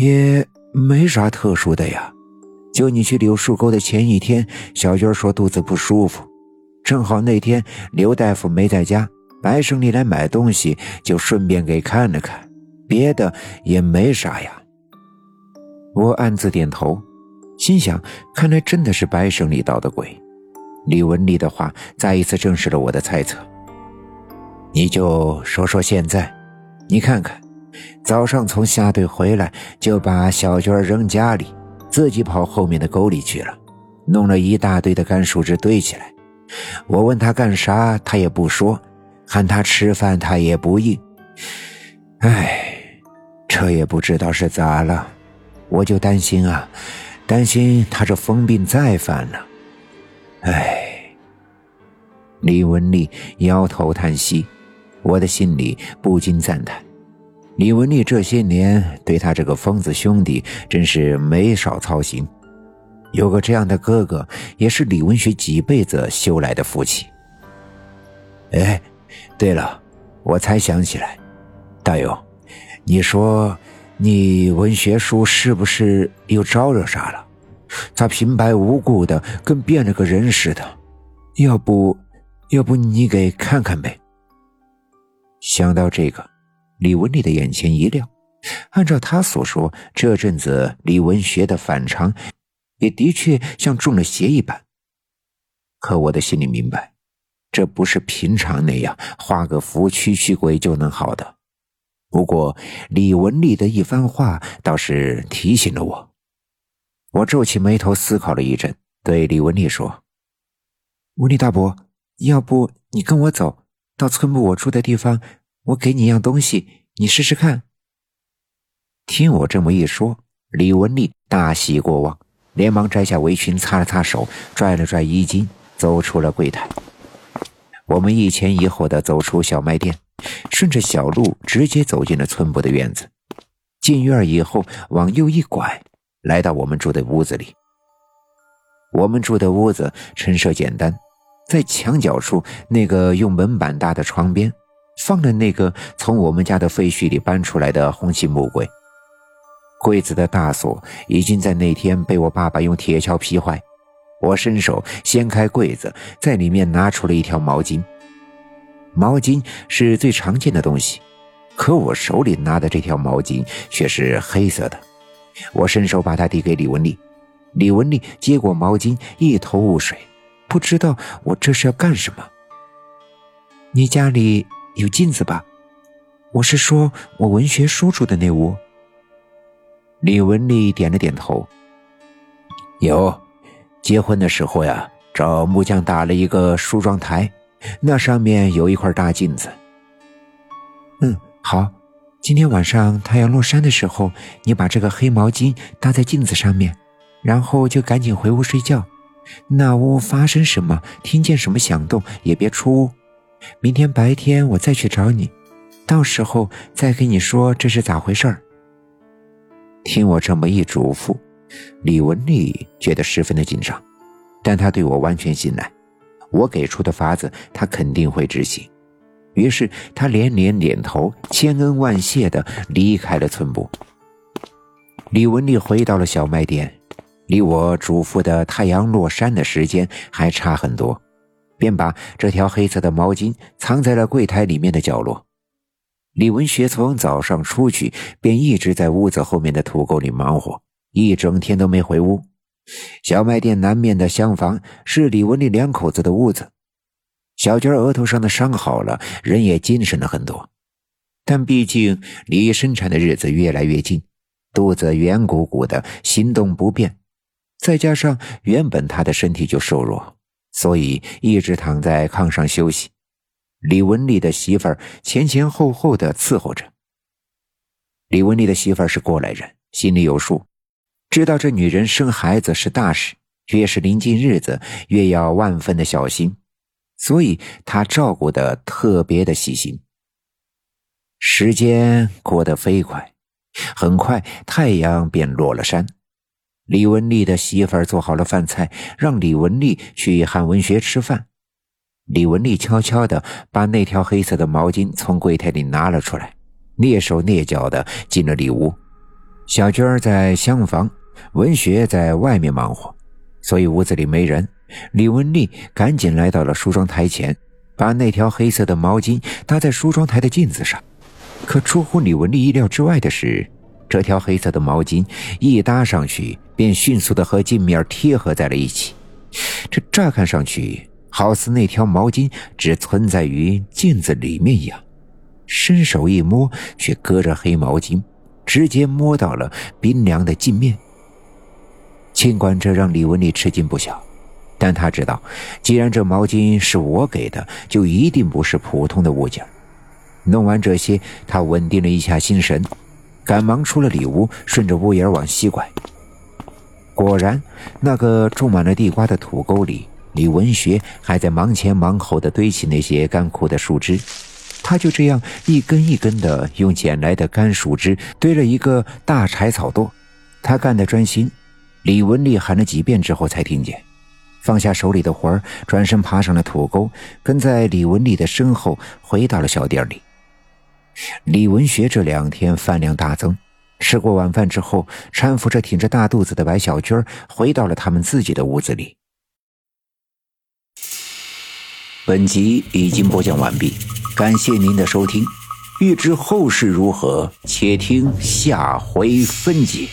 也没啥特殊的呀，就你去柳树沟的前一天，小娟说肚子不舒服，正好那天刘大夫没在家，白胜利来买东西，就顺便给看了看，别的也没啥呀。我暗自点头，心想，看来真的是白胜利捣的鬼。李文丽的话再一次证实了我的猜测。你就说说现在，你看看。早上从下队回来，就把小娟扔家里，自己跑后面的沟里去了，弄了一大堆的干树枝堆起来。我问他干啥，他也不说；喊他吃饭，他也不应。哎，这也不知道是咋了，我就担心啊，担心他这疯病再犯了。哎，李文丽摇头叹息，我的心里不禁赞叹。李文丽这些年对他这个疯子兄弟真是没少操心，有个这样的哥哥也是李文学几辈子修来的福气。哎，对了，我才想起来，大勇，你说你文学书是不是又招惹啥了？咋平白无故的跟变了个人似的？要不，要不你给看看呗。想到这个。李文丽的眼前一亮，按照他所说，这阵子李文学的反常，也的确像中了邪一般。可我的心里明白，这不是平常那样画个符驱驱鬼就能好的。不过李文丽的一番话倒是提醒了我。我皱起眉头思考了一阵，对李文丽说：“文丽大伯，要不你跟我走到村部我住的地方。”我给你一样东西，你试试看。听我这么一说，李文丽大喜过望，连忙摘下围裙，擦了擦手，拽了拽衣襟，走出了柜台。我们一前一后的走出小卖店，顺着小路直接走进了村部的院子。进院以后，往右一拐，来到我们住的屋子里。我们住的屋子陈设简单，在墙角处那个用门板搭的窗边。放了那个从我们家的废墟里搬出来的红漆木柜，柜子的大锁已经在那天被我爸爸用铁锹劈坏。我伸手掀开柜子，在里面拿出了一条毛巾。毛巾是最常见的东西，可我手里拿的这条毛巾却是黑色的。我伸手把它递给李文丽，李文丽接过毛巾，一头雾水，不知道我这是要干什么。你家里？有镜子吧？我是说，我文学书住的那屋。李文丽点了点头。有，结婚的时候呀，找木匠打了一个梳妆台，那上面有一块大镜子。嗯，好。今天晚上太阳落山的时候，你把这个黑毛巾搭在镜子上面，然后就赶紧回屋睡觉。那屋发生什么，听见什么响动，也别出屋。明天白天我再去找你，到时候再跟你说这是咋回事儿。听我这么一嘱咐，李文丽觉得十分的紧张，但她对我完全信赖，我给出的法子她肯定会执行。于是她连连点头，千恩万谢的离开了村部。李文丽回到了小卖店，离我嘱咐的太阳落山的时间还差很多。便把这条黑色的毛巾藏在了柜台里面的角落。李文学从早上出去，便一直在屋子后面的土沟里忙活，一整天都没回屋。小卖店南面的厢房是李文丽两口子的屋子。小娟额头上的伤好了，人也精神了很多。但毕竟离生产的日子越来越近，肚子圆鼓鼓的，行动不便，再加上原本她的身体就瘦弱。所以一直躺在炕上休息。李文丽的媳妇儿前前后后的伺候着。李文丽的媳妇儿是过来人，心里有数，知道这女人生孩子是大事，越是临近日子，越要万分的小心，所以她照顾的特别的细心。时间过得飞快，很快太阳便落了山。李文丽的媳妇儿做好了饭菜，让李文丽去喊文学吃饭。李文丽悄悄地把那条黑色的毛巾从柜台里拿了出来，蹑手蹑脚地进了里屋。小娟在厢房，文学在外面忙活，所以屋子里没人。李文丽赶紧来到了梳妆台前，把那条黑色的毛巾搭在梳妆台的镜子上。可出乎李文丽意料之外的是，这条黑色的毛巾一搭上去，便迅速的和镜面贴合在了一起。这乍看上去，好似那条毛巾只存在于镜子里面一样。伸手一摸，却隔着黑毛巾，直接摸到了冰凉的镜面。尽管这让李文丽吃惊不小，但她知道，既然这毛巾是我给的，就一定不是普通的物件。弄完这些，她稳定了一下心神，赶忙出了里屋，顺着屋檐往西拐。果然，那个种满了地瓜的土沟里，李文学还在忙前忙后的堆起那些干枯的树枝。他就这样一根一根的用捡来的干树枝堆了一个大柴草垛，他干得专心。李文丽喊了几遍之后才听见，放下手里的活儿，转身爬上了土沟，跟在李文丽的身后回到了小店里。李文学这两天饭量大增，吃过晚饭之后，搀扶着挺着大肚子的白小军回到了他们自己的屋子里。本集已经播讲完毕。感谢您的收听，欲知后事如何，且听下回分解。